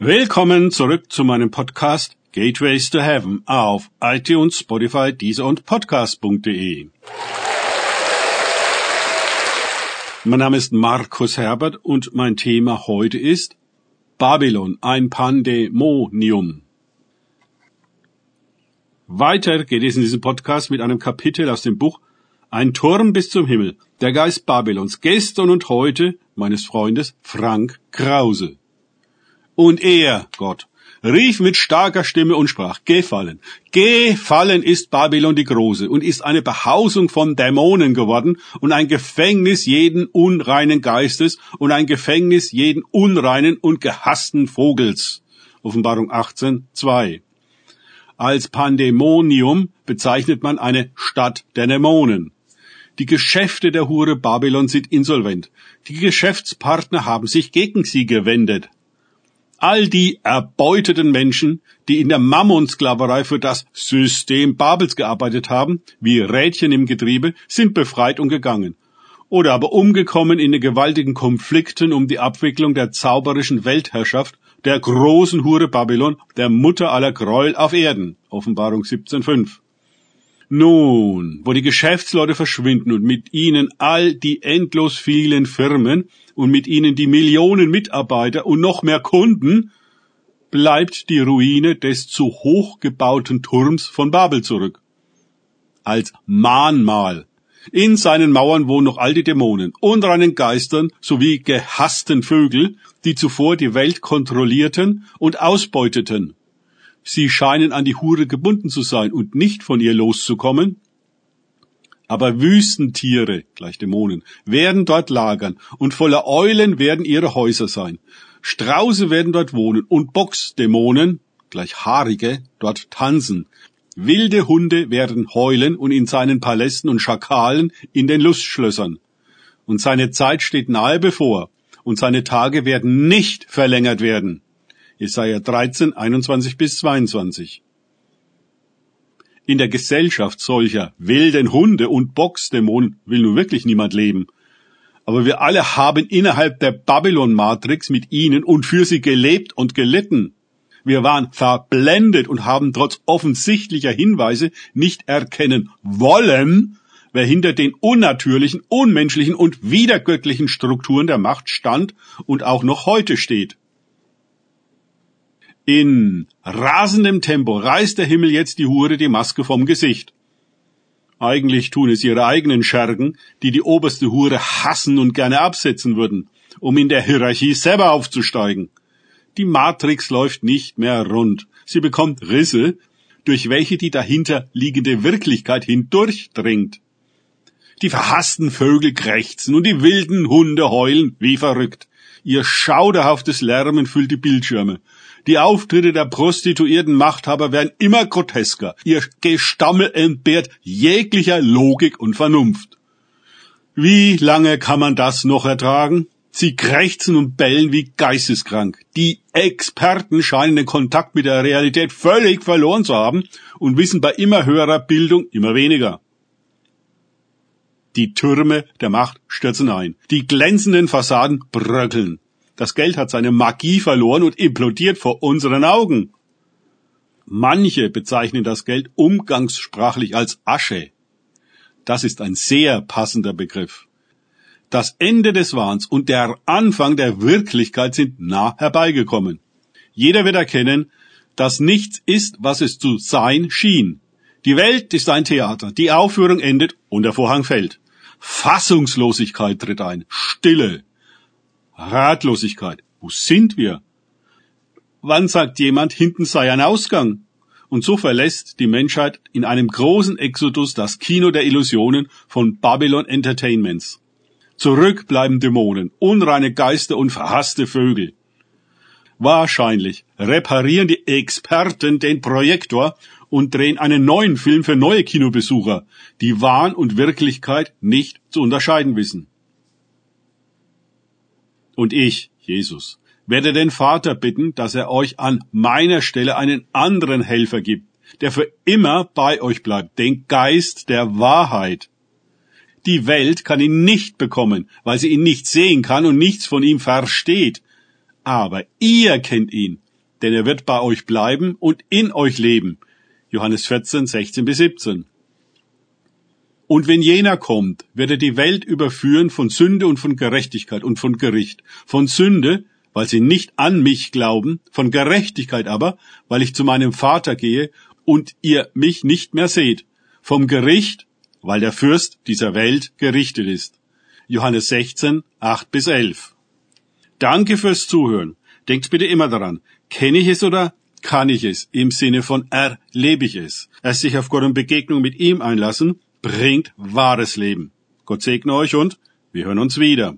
Willkommen zurück zu meinem Podcast Gateways to Heaven auf iTunes, Spotify, Deezer und Podcast.de. Mein Name ist Markus Herbert und mein Thema heute ist Babylon, ein Pandemonium. Weiter geht es in diesem Podcast mit einem Kapitel aus dem Buch Ein Turm bis zum Himmel, der Geist Babylons, gestern und heute meines Freundes Frank Krause. Und er, Gott, rief mit starker Stimme und sprach, Gefallen, gefallen ist Babylon die Große und ist eine Behausung von Dämonen geworden und ein Gefängnis jeden unreinen Geistes und ein Gefängnis jeden unreinen und gehassten Vogels. Offenbarung 18, 2. Als Pandemonium bezeichnet man eine Stadt der Dämonen. Die Geschäfte der Hure Babylon sind insolvent. Die Geschäftspartner haben sich gegen sie gewendet. All die erbeuteten Menschen, die in der Mammonsklaverei für das System Babels gearbeitet haben, wie Rädchen im Getriebe, sind befreit und gegangen. Oder aber umgekommen in den gewaltigen Konflikten um die Abwicklung der zauberischen Weltherrschaft der großen Hure Babylon, der Mutter aller Gräuel auf Erden. Offenbarung 17.5. Nun, wo die Geschäftsleute verschwinden und mit ihnen all die endlos vielen Firmen und mit ihnen die Millionen Mitarbeiter und noch mehr Kunden, bleibt die Ruine des zu hoch gebauten Turms von Babel zurück. Als Mahnmal. In seinen Mauern wohnen noch all die Dämonen, unreinen Geistern sowie gehassten Vögel, die zuvor die Welt kontrollierten und ausbeuteten. Sie scheinen an die Hure gebunden zu sein und nicht von ihr loszukommen. Aber Wüstentiere, gleich Dämonen, werden dort lagern und voller Eulen werden ihre Häuser sein. Strauße werden dort wohnen und Boxdämonen, gleich Haarige, dort tanzen. Wilde Hunde werden heulen und in seinen Palästen und Schakalen in den Lustschlössern. Und seine Zeit steht nahe bevor, und seine Tage werden nicht verlängert werden. Jesaja 13, 21 bis 22. In der Gesellschaft solcher wilden Hunde und Boxdämonen will nun wirklich niemand leben. Aber wir alle haben innerhalb der Babylon-Matrix mit ihnen und für sie gelebt und gelitten. Wir waren verblendet und haben trotz offensichtlicher Hinweise nicht erkennen wollen, wer hinter den unnatürlichen, unmenschlichen und widergöttlichen Strukturen der Macht stand und auch noch heute steht. In rasendem Tempo reißt der Himmel jetzt die Hure die Maske vom Gesicht. Eigentlich tun es ihre eigenen Schergen, die die oberste Hure hassen und gerne absetzen würden, um in der Hierarchie selber aufzusteigen. Die Matrix läuft nicht mehr rund. Sie bekommt Risse, durch welche die dahinter liegende Wirklichkeit hindurchdringt. Die verhassten Vögel krächzen und die wilden Hunde heulen wie verrückt. Ihr schauderhaftes Lärmen füllt die Bildschirme. Die Auftritte der prostituierten Machthaber werden immer grotesker. Ihr Gestammel entbehrt jeglicher Logik und Vernunft. Wie lange kann man das noch ertragen? Sie krächzen und bellen wie geisteskrank. Die Experten scheinen den Kontakt mit der Realität völlig verloren zu haben und wissen bei immer höherer Bildung immer weniger. Die Türme der Macht stürzen ein. Die glänzenden Fassaden bröckeln. Das Geld hat seine Magie verloren und implodiert vor unseren Augen. Manche bezeichnen das Geld umgangssprachlich als Asche. Das ist ein sehr passender Begriff. Das Ende des Wahns und der Anfang der Wirklichkeit sind nah herbeigekommen. Jeder wird erkennen, dass nichts ist, was es zu sein schien. Die Welt ist ein Theater, die Aufführung endet und der Vorhang fällt. Fassungslosigkeit tritt ein, Stille, Ratlosigkeit. Wo sind wir? Wann sagt jemand, hinten sei ein Ausgang? Und so verlässt die Menschheit in einem großen Exodus das Kino der Illusionen von Babylon Entertainments. Zurück bleiben Dämonen, unreine Geister und verhasste Vögel. Wahrscheinlich reparieren die Experten den Projektor und drehen einen neuen Film für neue Kinobesucher, die Wahn und Wirklichkeit nicht zu unterscheiden wissen. Und ich, Jesus, werde den Vater bitten, dass er euch an meiner Stelle einen anderen Helfer gibt, der für immer bei euch bleibt, den Geist der Wahrheit. Die Welt kann ihn nicht bekommen, weil sie ihn nicht sehen kann und nichts von ihm versteht. Aber ihr kennt ihn, denn er wird bei euch bleiben und in euch leben. Johannes 14, 16 bis 17. Und wenn jener kommt, wird er die Welt überführen von Sünde und von Gerechtigkeit und von Gericht. Von Sünde, weil sie nicht an mich glauben, von Gerechtigkeit aber, weil ich zu meinem Vater gehe und ihr mich nicht mehr seht. Vom Gericht, weil der Fürst dieser Welt gerichtet ist. Johannes 16, 8 bis 11. Danke fürs Zuhören. Denkt bitte immer daran, kenne ich es oder kann ich es? Im Sinne von erlebe ich es. Erst sich auf Gott und Begegnung mit ihm einlassen, bringt wahres Leben. Gott segne euch und wir hören uns wieder.